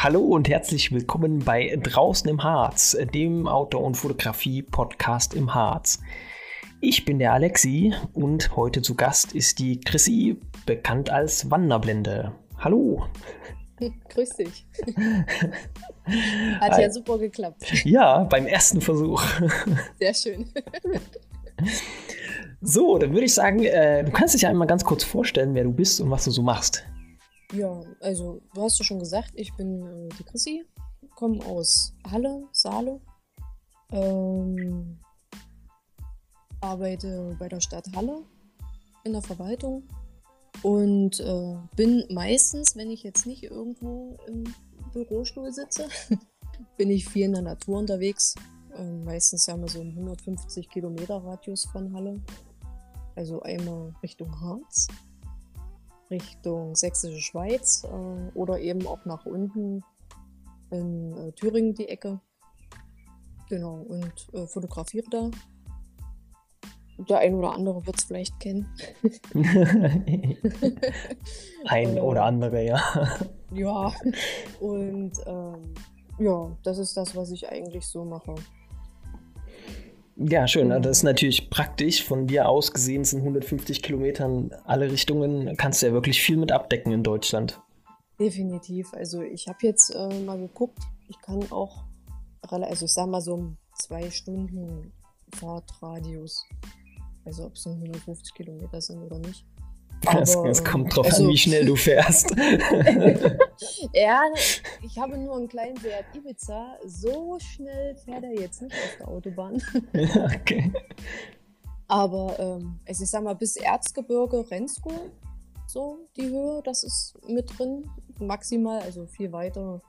Hallo und herzlich willkommen bei Draußen im Harz, dem Outdoor- und Fotografie-Podcast im Harz. Ich bin der Alexi und heute zu Gast ist die Chrissy, bekannt als Wanderblende. Hallo. Grüß dich. Hat ja super geklappt. Ja, beim ersten Versuch. Sehr schön. So, dann würde ich sagen, äh, du kannst dich ja einmal ganz kurz vorstellen, wer du bist und was du so machst. Ja, also du hast ja schon gesagt, ich bin äh, die Chrissy, komme aus Halle, Saale, ähm, arbeite bei der Stadt Halle in der Verwaltung und äh, bin meistens, wenn ich jetzt nicht irgendwo im Bürostuhl sitze, bin ich viel in der Natur unterwegs. Ähm, meistens haben wir so einen 150 Kilometer Radius von Halle. Also einmal Richtung Harz Richtung Sächsische Schweiz äh, oder eben auch nach unten in äh, Thüringen die Ecke. Genau, und äh, fotografiere da. Der ein oder andere wird es vielleicht kennen. ein äh, oder andere, ja. ja, und ähm, ja, das ist das, was ich eigentlich so mache. Ja, schön. Das ist natürlich praktisch. Von dir aus gesehen sind 150 Kilometern alle Richtungen. Kannst du ja wirklich viel mit abdecken in Deutschland. Definitiv. Also ich habe jetzt äh, mal geguckt. Ich kann auch, also ich sage mal so zwei Stunden Fahrtradius. Also ob es 150 Kilometer sind oder nicht. Es, kommt drauf also, an, wie schnell du fährst. ja, ich habe nur einen kleinen Seat Ibiza. So schnell fährt er jetzt nicht auf der Autobahn. okay. Aber ähm, also ich sag mal, bis Erzgebirge, Rensko, so die Höhe, das ist mit drin. Maximal, also viel weiter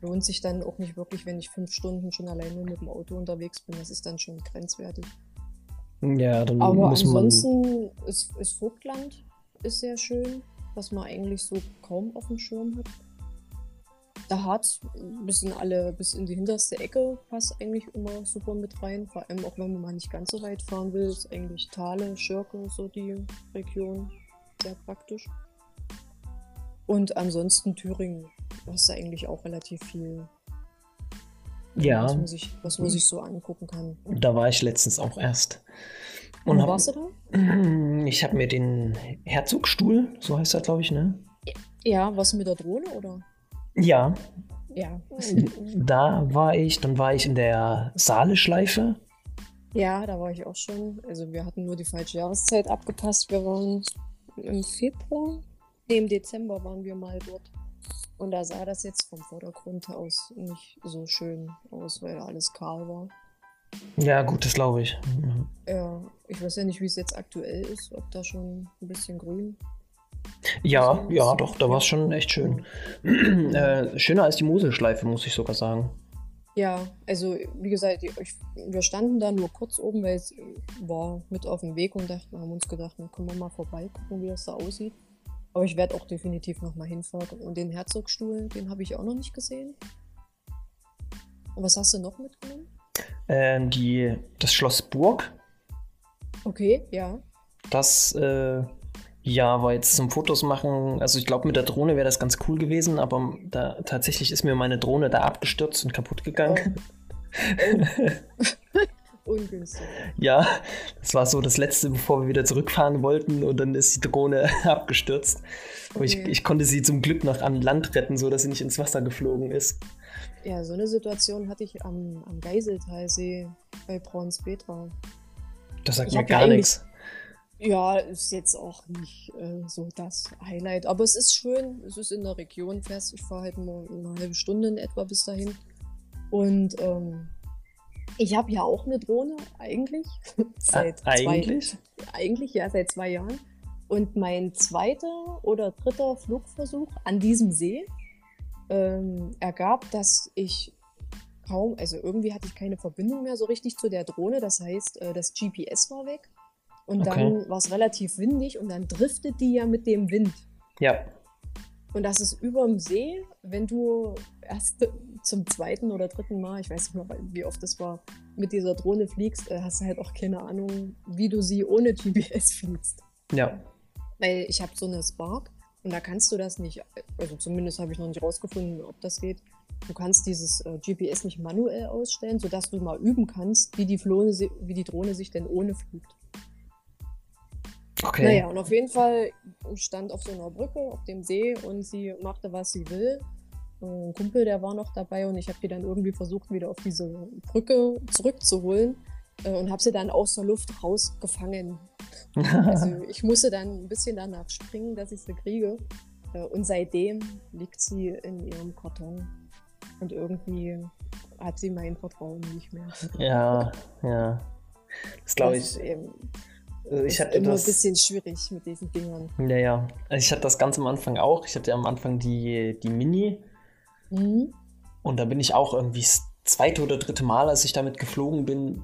lohnt sich dann auch nicht wirklich, wenn ich fünf Stunden schon allein nur mit dem Auto unterwegs bin. Das ist dann schon grenzwertig. Ja, dann Aber muss ansonsten man... ist, ist Vogtland ist sehr schön, was man eigentlich so kaum auf dem Schirm hat. Der Harz bis in alle, bis in die hinterste Ecke passt eigentlich immer super mit rein. Vor allem auch wenn man mal nicht ganz so weit fahren will, ist eigentlich Thale, Schirke, so die Region sehr praktisch. Und ansonsten Thüringen, hast du eigentlich auch relativ viel. Ja. Was man, sich, was man sich so angucken kann. Da war ich letztens auch erst. Und warst du da? Ich habe mir den Herzogstuhl, so heißt das, glaube ich, ne? Ja, was mit der Drohne, oder? Ja. Ja. Da war ich, dann war ich in der Saale-Schleife. Ja, da war ich auch schon. Also wir hatten nur die falsche Jahreszeit abgepasst. Wir waren im Februar, nee, im Dezember waren wir mal dort. Und da sah das jetzt vom Vordergrund aus nicht so schön aus, weil alles kahl war. Ja, gut, das glaube ich. Ja, ich weiß ja nicht, wie es jetzt aktuell ist, ob da schon ein bisschen grün. Ja, ja, doch, da war es schon echt schön. äh, schöner als die Moselschleife, muss ich sogar sagen. Ja, also wie gesagt, ich, wir standen da nur kurz oben, weil es war mit auf dem Weg und dachten, haben uns gedacht, dann können wir mal vorbei gucken, wie das da aussieht. Aber ich werde auch definitiv noch mal hinfahren. Und den Herzogstuhl, den habe ich auch noch nicht gesehen. Und was hast du noch mitgenommen? Äh, die, das Schloss Burg. Okay, ja. Das äh, ja, war jetzt zum Fotos machen. Also ich glaube, mit der Drohne wäre das ganz cool gewesen, aber da, tatsächlich ist mir meine Drohne da abgestürzt und kaputt gegangen. Oh. Ungünstig. Ja, das war so das letzte, bevor wir wieder zurückfahren wollten und dann ist die Drohne abgestürzt. Aber okay. ich, ich konnte sie zum Glück noch an Land retten, sodass sie nicht ins Wasser geflogen ist. Ja, so eine Situation hatte ich am, am Geiseltalsee bei Braunspetra. Das sagt mir gar nichts. Ja, ist jetzt auch nicht äh, so das Highlight. Aber es ist schön, es ist in der Region fest. Ich fahre halt nur eine halbe Stunde in etwa bis dahin. Und ähm, ich habe ja auch eine Drohne, eigentlich. seit ah, eigentlich? Zwei, eigentlich, ja, seit zwei Jahren. Und mein zweiter oder dritter Flugversuch an diesem See ähm, ergab, dass ich kaum, also irgendwie hatte ich keine Verbindung mehr so richtig zu der Drohne. Das heißt, äh, das GPS war weg. Und okay. dann war es relativ windig und dann driftet die ja mit dem Wind. Ja. Und das ist über dem See, wenn du erst zum zweiten oder dritten Mal, ich weiß nicht mehr, wie oft das war, mit dieser Drohne fliegst, äh, hast du halt auch keine Ahnung, wie du sie ohne GPS fliegst. Ja. Weil ich habe so eine Spark und da kannst du das nicht, also zumindest habe ich noch nicht rausgefunden, ob das geht. du kannst dieses äh, GPS nicht manuell ausstellen, sodass du mal üben kannst, wie die, Flone, wie die Drohne sich denn ohne fliegt. Okay. Naja, und auf jeden Fall stand auf so einer Brücke auf dem See und sie machte, was sie will. Ein Kumpel, der war noch dabei und ich habe die dann irgendwie versucht, wieder auf diese Brücke zurückzuholen äh, und habe sie dann aus der Luft rausgefangen. Also ich musste dann ein bisschen danach springen, dass ich sie kriege. Äh, und seitdem liegt sie in ihrem Karton. Und irgendwie hat sie mein Vertrauen nicht mehr. Ja, ja. Das glaube ich. Eben, also ich ist immer das, ein bisschen schwierig mit diesen Dingern. Ja, ja. Also ich hatte das ganz am Anfang auch. Ich hatte am Anfang die, die Mini. Mhm. Und da bin ich auch irgendwie das zweite oder dritte Mal, als ich damit geflogen bin,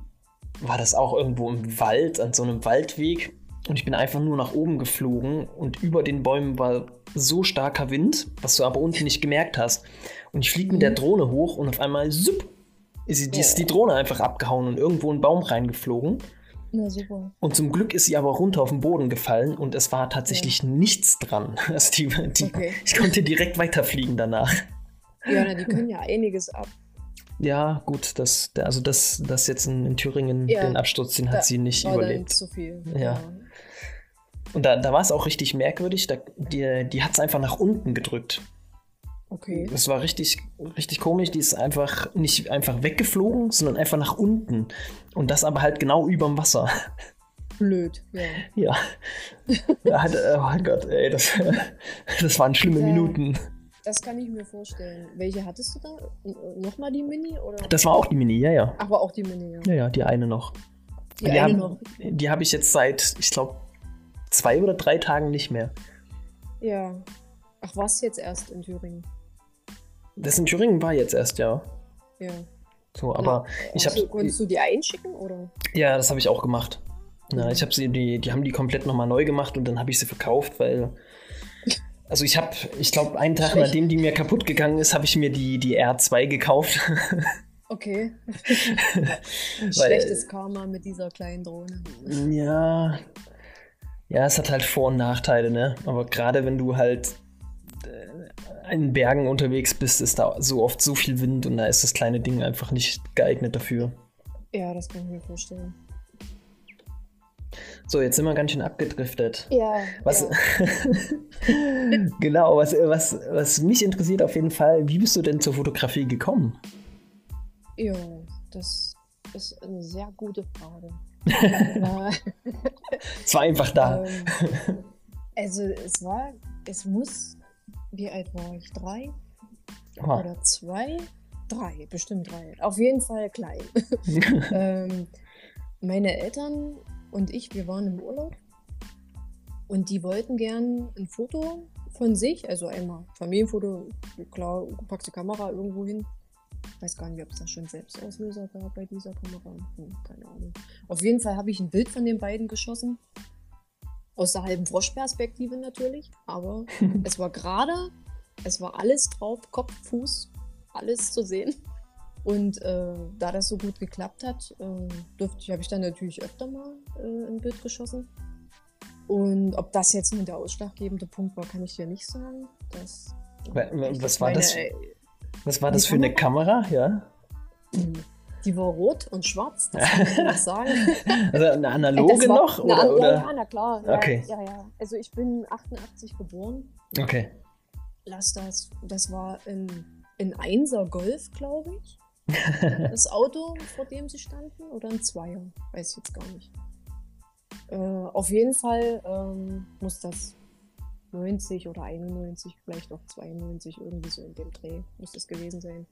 war das auch irgendwo im Wald, an so einem Waldweg. Und ich bin einfach nur nach oben geflogen und über den Bäumen war so starker Wind, was du aber unten nicht gemerkt hast. Und ich fliege mit der mhm. Drohne hoch und auf einmal zup, ist, ist die Drohne einfach abgehauen und irgendwo in einen Baum reingeflogen. Ja, super. Und zum Glück ist sie aber runter auf den Boden gefallen und es war tatsächlich ja. nichts dran. Also die, die, okay. Ich konnte direkt weiterfliegen danach. Ja, na, die können ja einiges ab. Ja, gut, das, also das, das jetzt in, in Thüringen, ja, den Absturz, den hat sie nicht überlebt. Zu viel. Ja. ja. Und da, da war es auch richtig merkwürdig. Da, die die hat es einfach nach unten gedrückt. Okay. Das war richtig, richtig komisch. Die ist einfach nicht einfach weggeflogen, sondern einfach nach unten. Und das aber halt genau überm Wasser. Blöd, ja. Ja. oh mein Gott, ey, das, das waren schlimme ja. Minuten. Das kann ich mir vorstellen. Welche hattest du da? Nochmal die Mini? Oder? Das war auch die Mini, ja, ja. Ach, war auch die Mini, ja. Ja, ja, die eine noch. Die, die eine haben, noch. Die habe ich jetzt seit, ich glaube, zwei oder drei Tagen nicht mehr. Ja. Ach, was jetzt erst in Thüringen? Das in Thüringen war jetzt erst, ja. Ja. So, aber ja, ich habe. Konntest du die einschicken oder? Ja, das habe ich auch gemacht. Na, ich habe sie, die, die haben die komplett nochmal neu gemacht und dann habe ich sie verkauft, weil also ich habe, ich glaube, einen Tag, Schlecht. nachdem die mir kaputt gegangen ist, habe ich mir die, die R2 gekauft. Okay. Schlechtes Karma mit dieser kleinen Drohne. Ja. Ja, es hat halt Vor- und Nachteile, ne? Aber gerade wenn du halt äh, in Bergen unterwegs bist, ist da so oft so viel Wind und da ist das kleine Ding einfach nicht geeignet dafür. Ja, das kann ich mir vorstellen. So, jetzt sind wir ganz schön abgedriftet. Ja. Was, ja. genau, was, was, was mich interessiert auf jeden Fall, wie bist du denn zur Fotografie gekommen? Ja, das ist eine sehr gute Frage. es war einfach da. Ähm, also es war, es muss, wie alt war ich? Drei? Aha. Oder zwei? Drei, bestimmt drei. Auf jeden Fall klein. ähm, meine Eltern und ich, wir waren im Urlaub und die wollten gern ein Foto von sich, also einmal Familienfoto, klar, packst die Kamera irgendwo hin. Ich weiß gar nicht, ob es da schon Selbstauslöser gab bei dieser Kamera. Hm, keine Ahnung. Auf jeden Fall habe ich ein Bild von den beiden geschossen. Aus der halben Froschperspektive natürlich. Aber es war gerade, es war alles drauf, Kopf, Fuß, alles zu sehen. Und äh, da das so gut geklappt hat, äh, habe ich dann natürlich öfter mal äh, ein Bild geschossen. Und ob das jetzt nur der ausschlaggebende Punkt war, kann ich dir nicht sagen. Das, was, war meine, das, was war das für eine Kamera? Ja. Die war rot und schwarz, das kann ich nicht sagen. Also eine analoge war, noch? Oder, eine, oder? Ja, na klar. Ja, okay. Ja, ja. Also ich bin 88 geboren. Okay. Lass das. Das war in, in Einser Golf, glaube ich. Das Auto, vor dem sie standen, oder ein Zweier? Weiß ich jetzt gar nicht. Äh, auf jeden Fall ähm, muss das 90 oder 91, vielleicht auch 92, irgendwie so in dem Dreh muss das gewesen sein.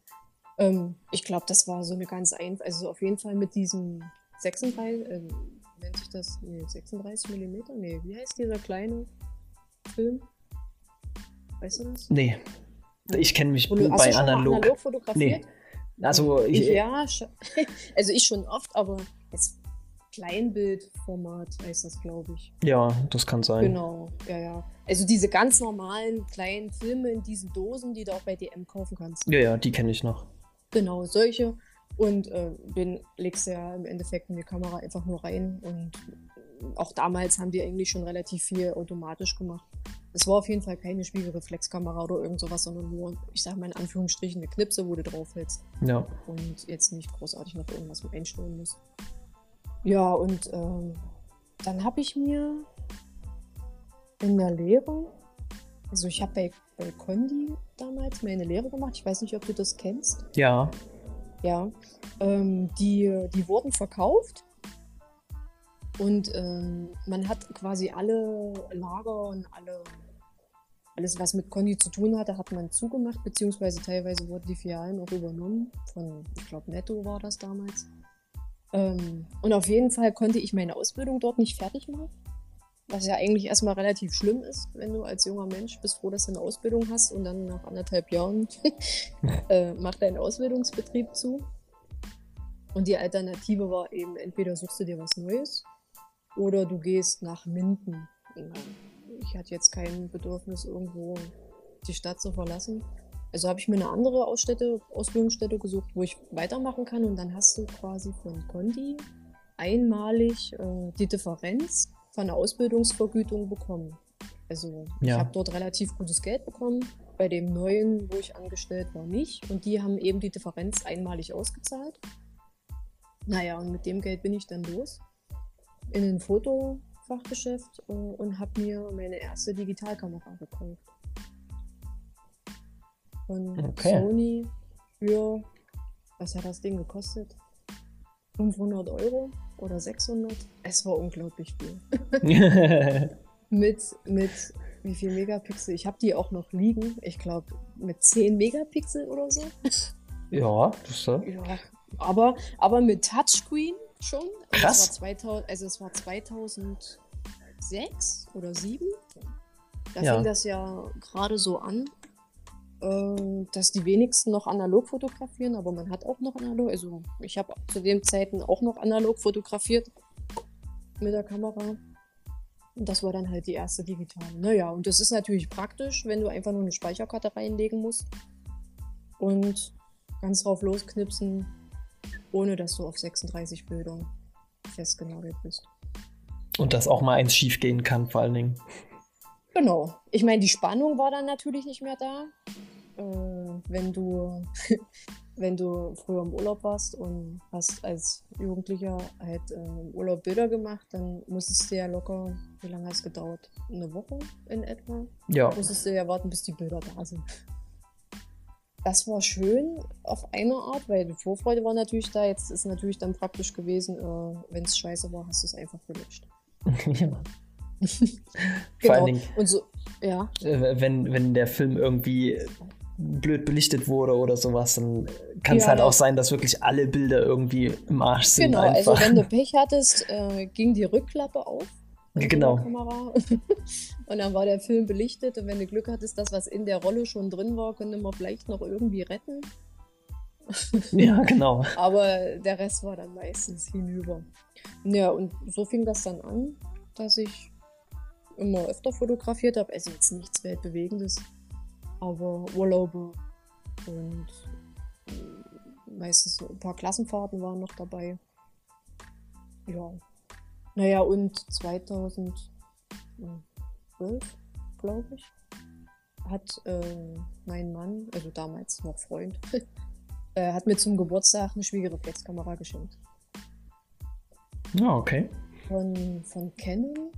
Ähm, ich glaube, das war so eine ganz einfach, also auf jeden Fall mit diesem 36, äh, nennt sich das, nee, 36 mm? Nee, wie heißt dieser kleine Film? Weißt du das? Nee. Ich kenne mich bei analog. analog fotografiert? Nee. Also ich, ja, also ich schon oft, aber jetzt Kleinbildformat heißt das, glaube ich. Ja, das kann sein. Genau, ja, ja. Also diese ganz normalen kleinen Filme in diesen Dosen, die du auch bei DM kaufen kannst. Ja, ja, die kenne ich noch. Genau, solche. Und äh, den legst du ja im Endeffekt in die Kamera einfach nur rein. Und auch damals haben die eigentlich schon relativ viel automatisch gemacht. Es war auf jeden Fall keine Spiegelreflexkamera oder irgend sowas, sondern nur, ich sag mal in Anführungsstrichen, eine Knipse, wo du draufhältst. Ja. Und jetzt nicht großartig noch irgendwas mit einstellen musst. Ja, und ähm, dann habe ich mir in der Lehre, also ich habe bei, bei Condi damals meine Lehre gemacht. Ich weiß nicht, ob du das kennst. Ja. Ja. Ähm, die, die wurden verkauft und ähm, man hat quasi alle Lager und alle, alles, was mit Condi zu tun hatte, hat man zugemacht, beziehungsweise teilweise wurden die Filialen auch übernommen. Von, ich glaube, Netto war das damals. Ähm, und auf jeden Fall konnte ich meine Ausbildung dort nicht fertig machen. Was ja eigentlich erstmal relativ schlimm ist, wenn du als junger Mensch bist froh, dass du eine Ausbildung hast und dann nach anderthalb Jahren äh, macht dein Ausbildungsbetrieb zu. Und die Alternative war eben, entweder suchst du dir was Neues oder du gehst nach Minden. Ich hatte jetzt kein Bedürfnis, irgendwo die Stadt zu verlassen. Also habe ich mir eine andere Ausstätte, Ausbildungsstätte gesucht, wo ich weitermachen kann. Und dann hast du quasi von Condi einmalig äh, die Differenz von der Ausbildungsvergütung bekommen. Also ja. ich habe dort relativ gutes Geld bekommen. Bei dem neuen, wo ich angestellt war, nicht. Und die haben eben die Differenz einmalig ausgezahlt. Naja, und mit dem Geld bin ich dann los in ein Fotofachgeschäft äh, und habe mir meine erste Digitalkamera gekauft. Von okay. Sony für, was hat das Ding gekostet? 500 Euro oder 600? Es war unglaublich viel. mit, mit wie viel Megapixel? Ich habe die auch noch liegen. Ich glaube mit 10 Megapixel oder so. Ja, das ist so. Ja, aber, aber mit Touchscreen schon. Krass. Also es war, 2000, also es war 2006 oder 2007. Da ja. fing das ja gerade so an, äh, dass die wenigsten noch analog fotografieren, aber man hat auch noch analog. Also ich habe zu den Zeiten auch noch analog fotografiert mit der Kamera. Und das war dann halt die erste digitale. Naja, und das ist natürlich praktisch, wenn du einfach nur eine Speicherkarte reinlegen musst und ganz drauf losknipsen, ohne dass du auf 36 Bildern festgenagelt bist. Und dass auch mal eins schief gehen kann, vor allen Dingen. Genau. Ich meine, die Spannung war dann natürlich nicht mehr da. Äh, wenn du wenn du früher im Urlaub warst und hast als Jugendlicher halt äh, im Urlaub Bilder gemacht, dann musstest du ja locker, wie lange hat es gedauert? Eine Woche in etwa? Ja. Musstest du ja warten, bis die Bilder da sind das war schön auf eine Art, weil die Vorfreude war natürlich da. Jetzt ist natürlich dann praktisch gewesen, äh, wenn es scheiße war, hast du es einfach gelöscht. ja. Vor allen genau. Dingen, Und so, ja. Äh, wenn, wenn der Film irgendwie blöd belichtet wurde oder sowas, dann kann es ja, halt auch sein, dass wirklich alle Bilder irgendwie im Arsch sind. Genau, einfach. also wenn du Pech hattest, äh, ging die Rückklappe auf Genau. Kamera. und dann war der Film belichtet und wenn du Glück hattest, das, was in der Rolle schon drin war, könnte man vielleicht noch irgendwie retten. ja, genau. Aber der Rest war dann meistens hinüber. Ja, und so fing das dann an, dass ich immer öfter fotografiert habe. Also jetzt nichts Weltbewegendes, aber Urlaube und meistens ein paar Klassenfahrten waren noch dabei. Ja, naja, und 2012, glaube ich, hat äh, mein Mann, also damals noch Freund, äh, hat mir zum Geburtstag eine Spiegelreflexkamera geschenkt. Ja, okay. Von, von Canon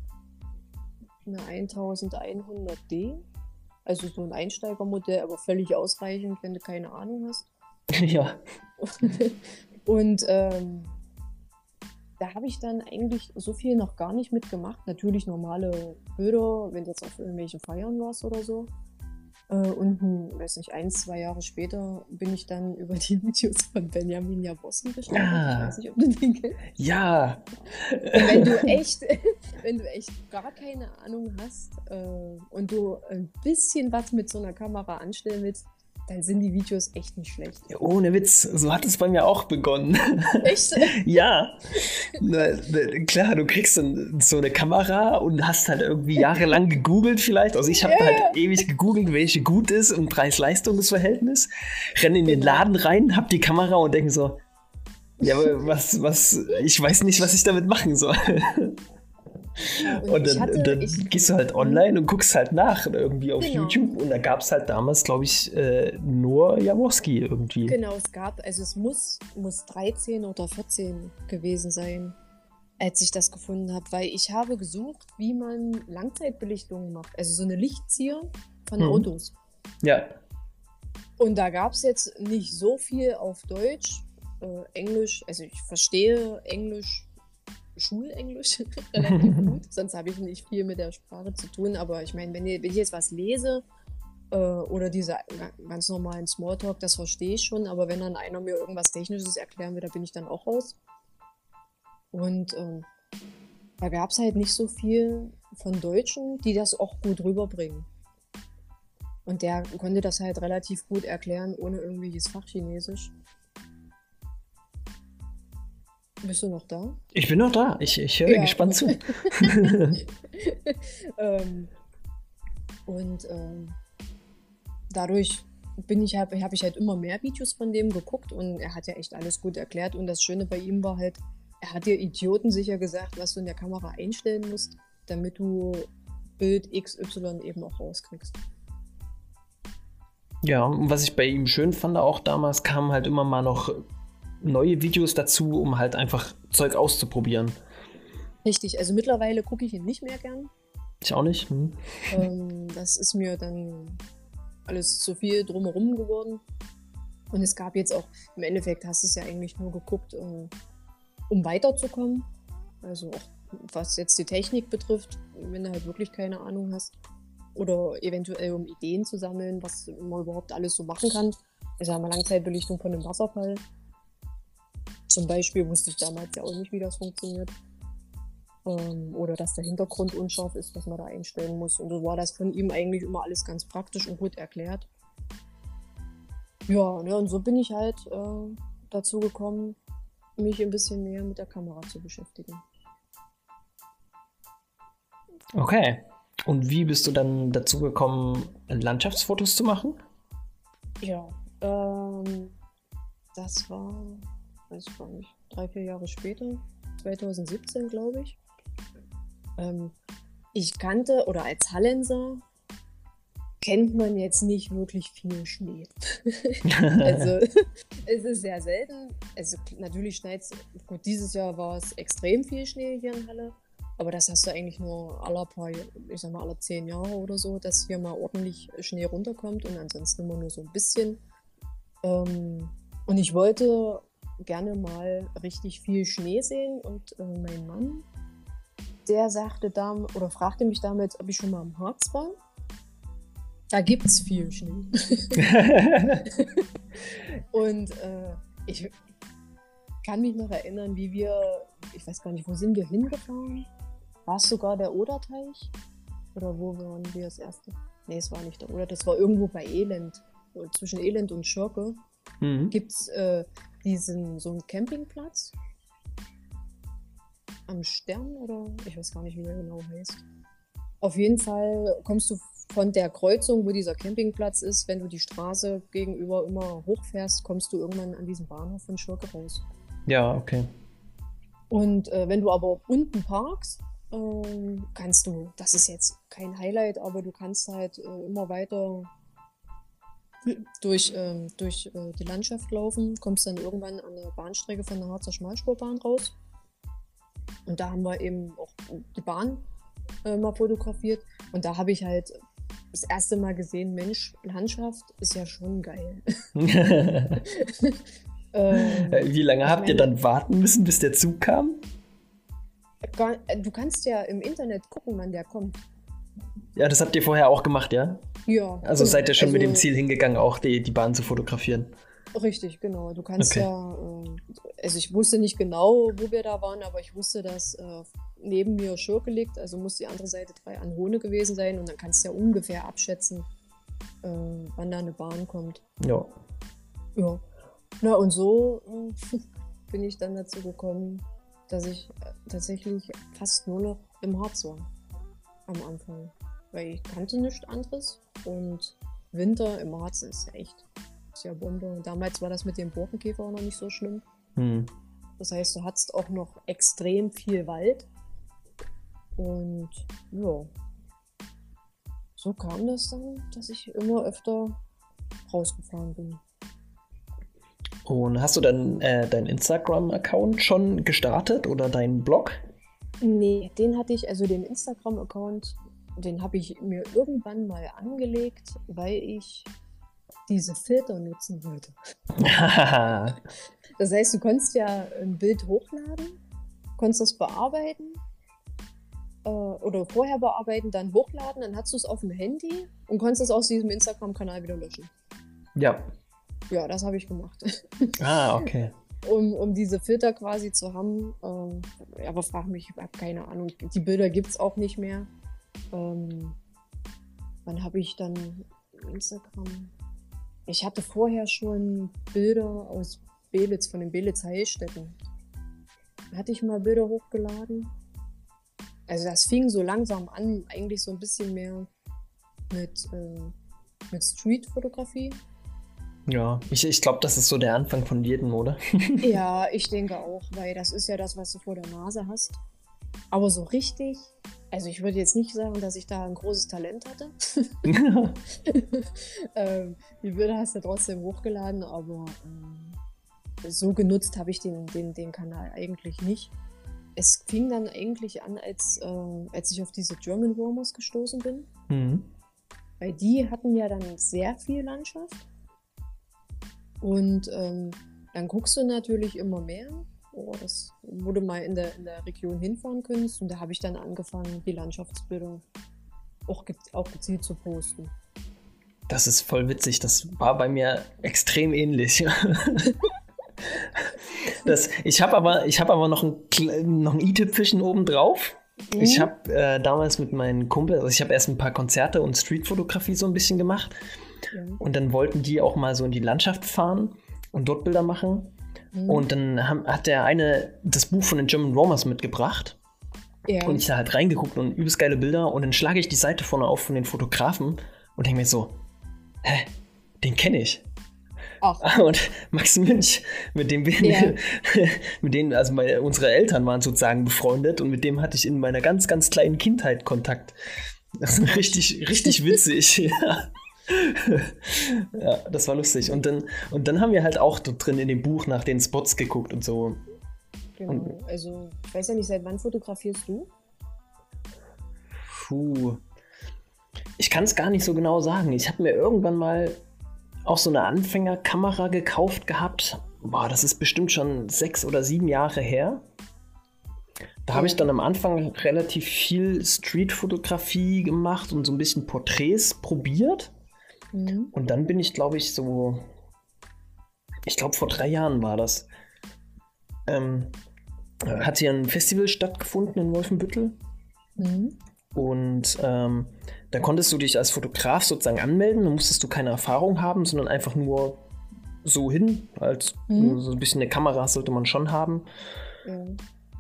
eine 1100D. Also so ein Einsteigermodell, aber völlig ausreichend, wenn du keine Ahnung hast. Ja. und ähm, da habe ich dann eigentlich so viel noch gar nicht mitgemacht. Natürlich normale Bilder, wenn du jetzt auf irgendwelchen Feiern warst oder so. Äh, und, weiß nicht, ein, zwei Jahre später bin ich dann über die Videos von Benjamin Jabossen gestanden. Ja. Ich weiß nicht, ob du den kennst. Ja. Wenn du echt, wenn du echt gar keine Ahnung hast äh, und du ein bisschen was mit so einer Kamera anstellen willst, dann sind die Videos echt nicht schlecht. Ja, ohne Witz, so hat es bei mir auch begonnen. Echt? ja. Na, na, klar, du kriegst dann so eine Kamera und hast halt irgendwie jahrelang gegoogelt vielleicht. Also ich habe yeah. halt ewig gegoogelt, welche gut ist und Preis-Leistungs-Verhältnis. Renne in den genau. Laden rein, hab die Kamera und denke so, ja, aber was, was, ich weiß nicht, was ich damit machen soll. Und, und dann, hatte, dann ich, gehst du halt mhm. online und guckst halt nach irgendwie auf genau. YouTube und da gab es halt damals, glaube ich, äh, nur Jaworski irgendwie. Genau, es gab, also es muss, muss 13 oder 14 gewesen sein, als ich das gefunden habe, weil ich habe gesucht, wie man Langzeitbelichtungen macht, also so eine Lichtzieher von hm. Autos. Ja. Und da gab es jetzt nicht so viel auf Deutsch, äh, Englisch, also ich verstehe Englisch, Schulenglisch relativ gut, sonst habe ich nicht viel mit der Sprache zu tun. Aber ich meine, wenn, wenn, ich jetzt was lese äh, oder diese ganz normalen Smalltalk, das verstehe ich schon. Aber wenn dann einer mir irgendwas Technisches erklären will, da bin ich dann auch raus. Und äh, da gab es halt nicht so viel von Deutschen, die das auch gut rüberbringen. Und der konnte das halt relativ gut erklären, ohne irgendwelches Fachchinesisch. Bist du noch da? Ich bin noch da. Ich, ich höre ja. gespannt zu. ähm, und ähm, dadurch bin ich habe ich halt immer mehr Videos von dem geguckt und er hat ja echt alles gut erklärt. Und das Schöne bei ihm war halt, er hat dir Idioten sicher gesagt, was du in der Kamera einstellen musst, damit du Bild XY eben auch rauskriegst. Ja, und was ich bei ihm schön fand, auch damals kamen halt immer mal noch neue Videos dazu, um halt einfach Zeug auszuprobieren. Richtig, also mittlerweile gucke ich ihn nicht mehr gern. Ich auch nicht. Hm. Ähm, das ist mir dann alles zu viel drumherum geworden. Und es gab jetzt auch, im Endeffekt hast du es ja eigentlich nur geguckt, äh, um weiterzukommen. Also auch was jetzt die Technik betrifft, wenn du halt wirklich keine Ahnung hast oder eventuell um Ideen zu sammeln, was man überhaupt alles so machen kann. Ich sage mal Langzeitbelichtung von einem Wasserfall. Zum Beispiel wusste ich damals ja auch nicht, wie das funktioniert. Ähm, oder dass der Hintergrund unscharf ist, was man da einstellen muss. Und so war das von ihm eigentlich immer alles ganz praktisch und gut erklärt. Ja, ne, und so bin ich halt äh, dazu gekommen, mich ein bisschen mehr mit der Kamera zu beschäftigen. Okay. Und wie bist du dann dazu gekommen, Landschaftsfotos zu machen? Ja, ähm, das war, weiß ich gar nicht, drei, vier Jahre später, 2017 glaube ich. Ähm, ich kannte, oder als Hallenser, kennt man jetzt nicht wirklich viel Schnee. also es ist sehr selten. Also natürlich schneit es, gut, dieses Jahr war es extrem viel Schnee hier in Halle. Aber das hast du eigentlich nur alle paar, ich sag mal, alle zehn Jahre oder so, dass hier mal ordentlich Schnee runterkommt und ansonsten immer nur so ein bisschen. Ähm, und ich wollte gerne mal richtig viel Schnee sehen und äh, mein Mann, der sagte da oder fragte mich damit, ob ich schon mal am Harz war. Da gibt es viel Schnee. und äh, ich kann mich noch erinnern, wie wir, ich weiß gar nicht, wo sind wir hingefahren? War es sogar der Oderteich? Oder wo waren wir das erste? Nee, es war nicht der Oder. Das war irgendwo bei Elend. Zwischen Elend und Schurke mhm. gibt es äh, diesen so einen Campingplatz am Stern oder ich weiß gar nicht, wie der genau heißt. Auf jeden Fall kommst du von der Kreuzung, wo dieser Campingplatz ist, wenn du die Straße gegenüber immer hochfährst, kommst du irgendwann an diesem Bahnhof von Schurke raus. Ja, okay. Und äh, wenn du aber unten parkst, ähm, kannst du, das ist jetzt kein Highlight, aber du kannst halt äh, immer weiter durch, ähm, durch äh, die Landschaft laufen, kommst dann irgendwann an der Bahnstrecke von der Harzer Schmalspurbahn raus. Und da haben wir eben auch die Bahn äh, mal fotografiert. Und da habe ich halt das erste Mal gesehen, Mensch, Landschaft ist ja schon geil. ähm, Wie lange habt ihr dann warten müssen, bis der Zug kam? Du kannst ja im Internet gucken, wann der kommt. Ja, das habt ihr vorher auch gemacht, ja? Ja. Also genau. seid ihr schon also, mit dem also Ziel hingegangen, auch die, die Bahn zu fotografieren? Richtig, genau. Du kannst okay. ja, äh, also ich wusste nicht genau, wo wir da waren, aber ich wusste, dass äh, neben mir Schurke liegt, also muss die andere Seite drei Anhone gewesen sein und dann kannst du ja ungefähr abschätzen, äh, wann da eine Bahn kommt. Ja. Ja. Na und so bin ich dann dazu gekommen, dass ich tatsächlich fast nur noch im Harz war am Anfang. Weil ich kannte nichts anderes und Winter im Harz ist echt sehr Bombe. Damals war das mit dem Borkenkäfer auch noch nicht so schlimm. Hm. Das heißt, du hattest auch noch extrem viel Wald. Und ja, so kam das dann, dass ich immer öfter rausgefahren bin. Und hast du dann äh, deinen Instagram-Account schon gestartet oder deinen Blog? Nee, den hatte ich, also den Instagram-Account, den habe ich mir irgendwann mal angelegt, weil ich diese Filter nutzen wollte. das heißt, du konntest ja ein Bild hochladen, konntest das bearbeiten äh, oder vorher bearbeiten, dann hochladen, dann hast du es auf dem Handy und konntest es aus diesem Instagram-Kanal wieder löschen. Ja. Ja, das habe ich gemacht. Ah, okay. um, um diese Filter quasi zu haben. Ähm, aber frag mich, ich habe keine Ahnung. Die Bilder gibt es auch nicht mehr. Ähm, wann habe ich dann Instagram? Ich hatte vorher schon Bilder aus Belitz, von den Belitzer Heilstätten. Hatte ich mal Bilder hochgeladen. Also das fing so langsam an, eigentlich so ein bisschen mehr mit, äh, mit Street-Fotografie. Ja, ich, ich glaube, das ist so der Anfang von jedem, oder? ja, ich denke auch, weil das ist ja das, was du vor der Nase hast. Aber so richtig, also ich würde jetzt nicht sagen, dass ich da ein großes Talent hatte. ähm, die Bilder hast du trotzdem hochgeladen, aber ähm, so genutzt habe ich den, den, den Kanal eigentlich nicht. Es fing dann eigentlich an, als, äh, als ich auf diese German Warmers gestoßen bin. Mhm. Weil die hatten ja dann sehr viel Landschaft. Und ähm, dann guckst du natürlich immer mehr. Oh, das wurde mal in der, in der Region hinfahren können. Und da habe ich dann angefangen, die Landschaftsbilder auch, auch gezielt zu posten. Das ist voll witzig. Das war bei mir extrem ähnlich. das, ich habe aber, hab aber noch ein, noch ein i-Tüpfelchen oben drauf. Mhm. Ich habe äh, damals mit meinen Kumpel, also ich habe erst ein paar Konzerte und Streetfotografie so ein bisschen gemacht. Und dann wollten die auch mal so in die Landschaft fahren und dort Bilder machen. Mhm. Und dann haben, hat der eine das Buch von den German Romers mitgebracht. Ja. Und ich da halt reingeguckt und übelst geile Bilder. Und dann schlage ich die Seite vorne auf von den Fotografen und denke mir so, hä, den kenne ich. Ach. Und Max Münch, mit dem wir, ja. mit denen, also meine, unsere Eltern waren sozusagen befreundet und mit dem hatte ich in meiner ganz, ganz kleinen Kindheit Kontakt. Das ist richtig, richtig witzig. ja. ja, das war lustig. Und dann, und dann haben wir halt auch dort drin in dem Buch nach den Spots geguckt und so. Genau. Und, also, ich weiß ja nicht, seit wann fotografierst du? Puh. Ich kann es gar nicht so genau sagen. Ich habe mir irgendwann mal auch so eine Anfängerkamera gekauft gehabt. Boah, das ist bestimmt schon sechs oder sieben Jahre her. Da habe ich dann am Anfang relativ viel Streetfotografie gemacht und so ein bisschen Porträts probiert. Mhm. Und dann bin ich, glaube ich, so, ich glaube, vor drei Jahren war das. Ähm, hat hier ein Festival stattgefunden in Wolfenbüttel. Mhm. Und ähm, da konntest du dich als Fotograf sozusagen anmelden. Da musstest du keine Erfahrung haben, sondern einfach nur so hin. Als mhm. so ein bisschen eine Kamera sollte man schon haben. Ja.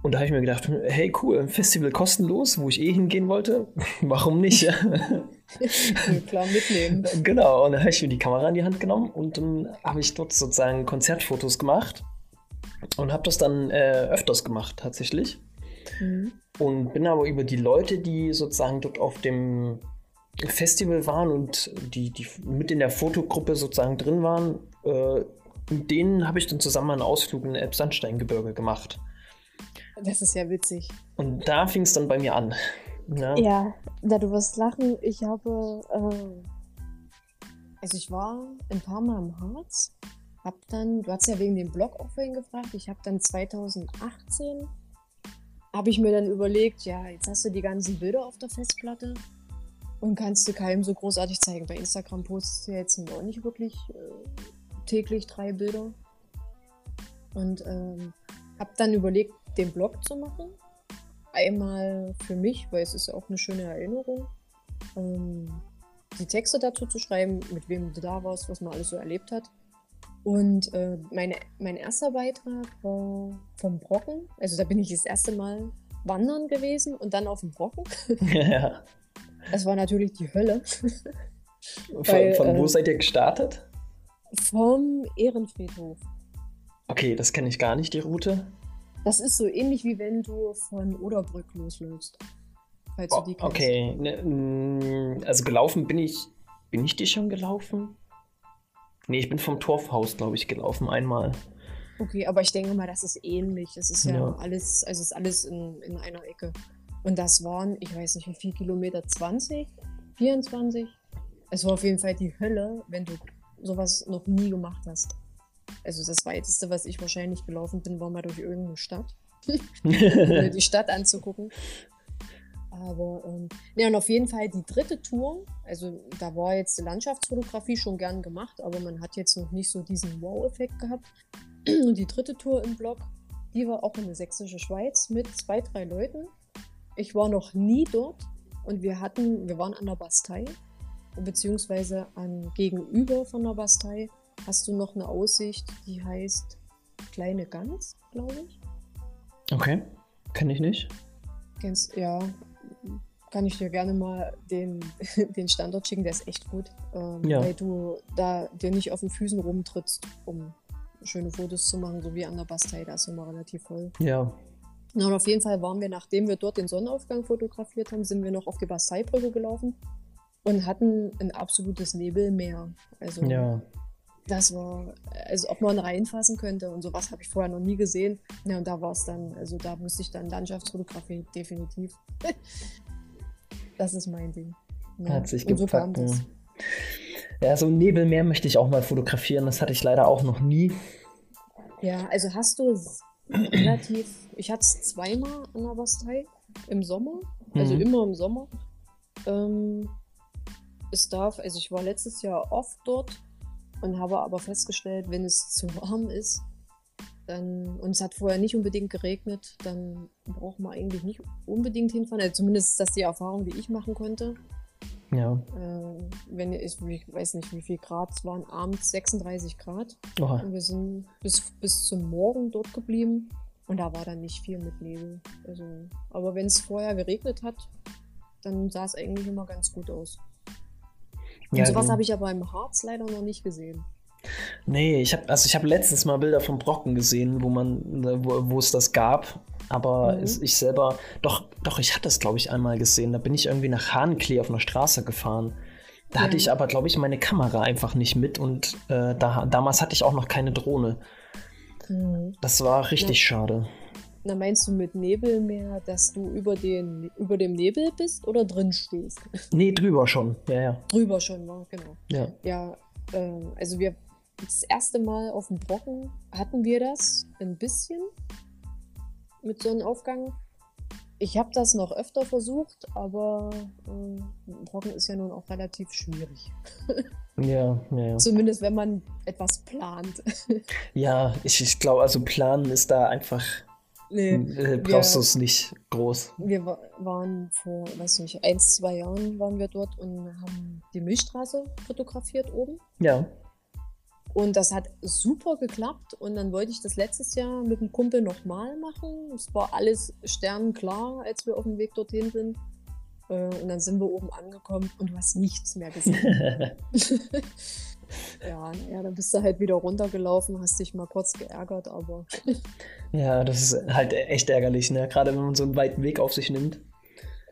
Und da habe ich mir gedacht, hey cool, ein Festival kostenlos, wo ich eh hingehen wollte. Warum nicht? Klar mitnehmen. Genau, und dann habe ich mir die Kamera in die Hand genommen und dann habe ich dort sozusagen Konzertfotos gemacht und habe das dann äh, öfters gemacht tatsächlich. Mhm. Und bin aber über die Leute, die sozusagen dort auf dem Festival waren und die, die mit in der Fotogruppe sozusagen drin waren, äh, mit denen habe ich dann zusammen einen Ausflug in Elbsandsteingebirge gemacht. Das ist ja witzig. Und da fing es dann bei mir an. Ja, ja da du wirst lachen. Ich habe, äh, also ich war ein paar Mal im Harz, hab dann, du hast ja wegen dem Blog auch vorhin gefragt, ich habe dann 2018, habe ich mir dann überlegt, ja, jetzt hast du die ganzen Bilder auf der Festplatte und kannst du keinem so großartig zeigen. Bei Instagram postest du jetzt auch nicht wirklich äh, täglich drei Bilder. Und ähm, habe dann überlegt, den Blog zu machen. Einmal für mich, weil es ist ja auch eine schöne Erinnerung. Ähm, die Texte dazu zu schreiben, mit wem du da warst, was man alles so erlebt hat. Und äh, meine, mein erster Beitrag war vom Brocken. Also da bin ich das erste Mal wandern gewesen und dann auf dem Brocken. Ja. Das war natürlich die Hölle. Von, Weil, von wo äh, seid ihr gestartet? Vom Ehrenfriedhof. Okay, das kenne ich gar nicht, die Route. Das ist so ähnlich wie wenn du von Oderbrück losläufst. falls Oh, du die kennst. okay, ne, mm, also gelaufen bin ich. Bin ich die schon gelaufen? Nee, ich bin vom Torfhaus, glaube ich, gelaufen einmal. Okay, aber ich denke mal, das ist ähnlich. Es ist ja, Ja. alles, also es ist alles in, in einer Ecke. Und das waren, ich weiß nicht wie viel Kilometer, 20, 24? Es war auf jeden Fall die Hölle, wenn du sowas noch nie gemacht hast. Also das weiteste, was ich wahrscheinlich gelaufen bin, war mal durch irgendeine Stadt. um die Stadt anzugucken. Aber, ähm, ja, und auf jeden Fall die dritte Tour, also da war jetzt die Landschaftsfotografie schon gern gemacht, aber man hat jetzt noch nicht so diesen Wow-Effekt gehabt. Und die dritte Tour im Blog, die war auch in der sächsische Schweiz mit zwei, drei Leuten. Ich war noch nie dort und wir hatten, wir waren an der Bastei, beziehungsweise an gegenüber von der Bastei hast du noch eine Aussicht, die heißt Kleine Gans, glaube ich. Okay, kenne ich nicht. Kennst, ja, kann ich dir gerne mal den, den Standort schicken, der ist echt gut. Ähm, Ja. Weil du da dir nicht auf den Füßen rumtrittst, um schöne Fotos zu machen, so wie an der Bastei, da ist immer relativ voll. Ja. Na, und auf jeden Fall waren wir, nachdem wir dort den Sonnenaufgang fotografiert haben, sind wir noch auf die Basteibrücke gelaufen und hatten ein absolutes Nebelmeer. Also Ja. Das war, also ob man reinfassen könnte und sowas habe ich vorher noch nie gesehen. Ja, und da war es dann, also da musste ich dann Landschaftsfotografie definitiv. das ist mein Ding. Ja, Hat sich und so gepackt. das. Ja. ja, so ein Nebelmeer möchte ich auch mal fotografieren. Das hatte ich leider auch noch nie. Ja, also hast du es relativ, ich hatte es zweimal an der Bastei im Sommer, also Mhm. immer im Sommer. Ähm, es darf, also ich war letztes Jahr oft dort und habe aber festgestellt, wenn es zu warm ist, dann, und es hat vorher nicht unbedingt geregnet, dann braucht man eigentlich nicht unbedingt hinfahren. Also zumindest ist das die Erfahrung, die ich machen konnte. Ja. Äh, wenn ich, ich weiß nicht, wie viel Grad, es waren abends 36 Grad. Oha. Und wir sind bis, bis zum Morgen dort geblieben und da war dann nicht viel mit Nebel. Also, aber wenn es vorher geregnet hat, dann sah es eigentlich immer ganz gut aus. Und Ja, sowas habe ich aber im Harz leider noch nicht gesehen. Nee, ich habe also ich habe letztens mal Bilder vom Brocken gesehen, wo man äh, wo, wo es das gab, aber Mhm. ich selber doch doch ich hatte es glaube ich einmal gesehen. Da bin ich irgendwie nach Hahnklee auf einer Straße gefahren. Da hatte Ja. ich aber glaube ich meine Kamera einfach nicht mit und äh, da, damals hatte ich auch noch keine Drohne. Das war richtig schade. Na, meinst du mit Nebel mehr, dass du über, den, über dem Nebel bist oder drin stehst? Nee, drüber schon. Ja, ja. Drüber schon war, genau. Ja. Ja, ähm, also wir das erste Mal auf dem Brocken hatten wir das ein bisschen mit Sonnenaufgang. Ich habe das noch öfter versucht, aber äh, Brocken ist ja nun auch relativ schwierig. Ja, ja, ja. Zumindest wenn man etwas plant. Ja, ich, ich glaube, also planen ist da einfach, nee, äh, brauchst du es nicht groß. wir wa- waren vor, weiß nicht, ein, zwei Jahren waren wir dort und haben die Milchstraße fotografiert oben. Ja. Und das hat super geklappt. Und dann wollte ich das letztes Jahr mit dem Kumpel nochmal machen. Es war alles sternenklar, als wir auf dem Weg dorthin sind. Äh, Und dann sind wir oben angekommen und du hast nichts mehr gesehen. ja, naja, dann bist du halt wieder runtergelaufen, hast dich mal kurz geärgert, aber ja, das ist halt echt ärgerlich, ne? Gerade wenn man so einen weiten Weg auf sich nimmt.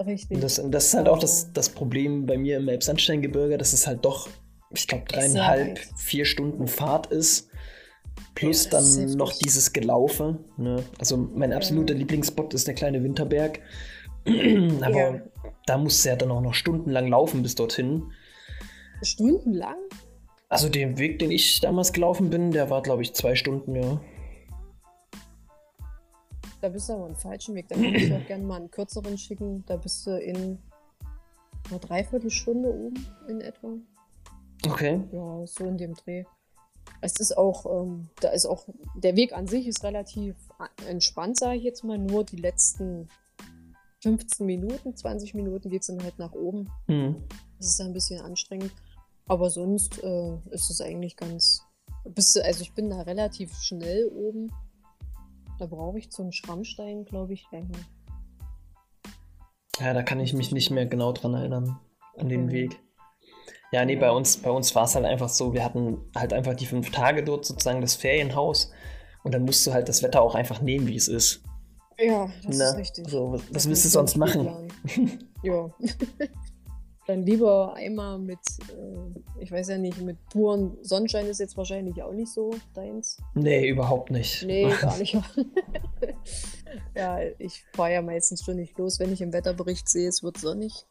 richtig. Und das, das ist halt auch das, das Problem bei mir im Elbsandsteingebirge, dass es halt doch, ich glaube, dreieinhalb, vier Stunden Fahrt ist. Plus Ja, dann noch dieses Gelaufe. Ne? Also mein absoluter Lieblingsspot ist der kleine Winterberg. Aber Ja. da musst du ja dann auch noch stundenlang laufen bis dorthin. Stundenlang? Also den Weg, den ich damals gelaufen bin, der war, glaube ich, zwei Stunden, ja. Da bist du aber einen falschen Weg. Da würde ich auch gerne mal einen kürzeren schicken. Da bist du in einer Dreiviertelstunde oben in etwa. Okay. Ja, so in dem Dreh. Es ist auch, ähm, da ist auch, der Weg an sich ist relativ entspannt, sage ich jetzt mal. Nur die letzten 15 Minuten, 20 Minuten geht es dann halt nach oben. Hm. Das ist dann ein bisschen anstrengend. Aber sonst äh, ist es eigentlich ganz. Bist du, also ich bin da relativ schnell oben. Da brauche ich zum Schrammstein, glaube ich, länger. Ja, da kann ich mich nicht mehr genau dran erinnern, an den Mhm. Weg. Ja, nee, bei uns, bei uns war es halt einfach so, wir hatten halt einfach die fünf Tage dort sozusagen das Ferienhaus und dann musst du halt das Wetter auch einfach nehmen, wie es ist. Ja, das Na, ist richtig. So, was, was willst du sonst machen? ja. Dann lieber einmal mit, äh, ich weiß ja nicht, mit puren Sonnenschein ist jetzt wahrscheinlich auch nicht so deins. Nee, überhaupt nicht. Nee, gar nicht. ja, ich fahre ja meistens schon nicht los, wenn ich im Wetterbericht sehe, es wird sonnig.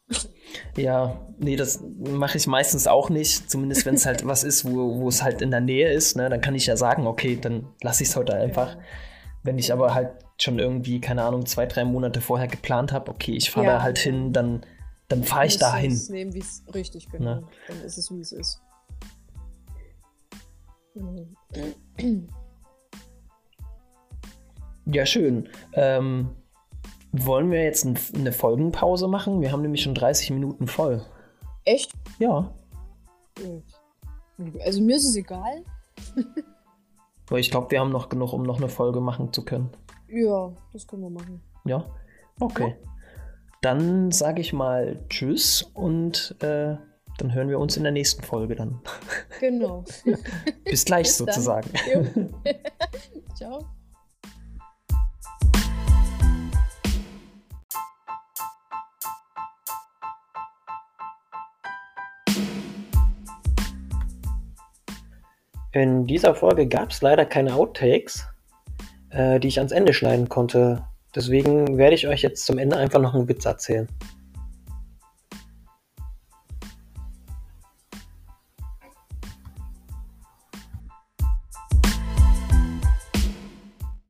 Ja, nee, das mache ich meistens auch nicht. Zumindest wenn es halt was ist, wo, wo es halt in der Nähe ist, ne, dann kann ich ja sagen, okay, dann lasse ich es heute einfach. Ja. Wenn ich aber halt schon irgendwie, keine Ahnung, zwei, drei Monate vorher geplant habe, okay, ich fahre Ja, da halt hin, dann, dann fahre ich Musst da du hin. es nehmen, wie es richtig genau. Ne? Dann ist es, wie es ist. Genau. Ja, schön. Ähm, wollen wir jetzt ein, eine Folgenpause machen? Wir haben nämlich schon 30 Minuten voll. Echt? Ja, Also mir ist es egal. ich glaube, wir haben noch genug, um noch eine Folge machen zu können. Ja, das können wir machen. Ja? Okay. Dann sage ich mal Tschüss und äh, dann hören wir uns in der nächsten Folge dann. Genau. Bis gleich Bis sozusagen. Ciao. In dieser Folge gab es leider keine Outtakes, äh, die ich ans Ende schneiden konnte. Deswegen werde ich euch jetzt zum Ende einfach noch einen Witz erzählen.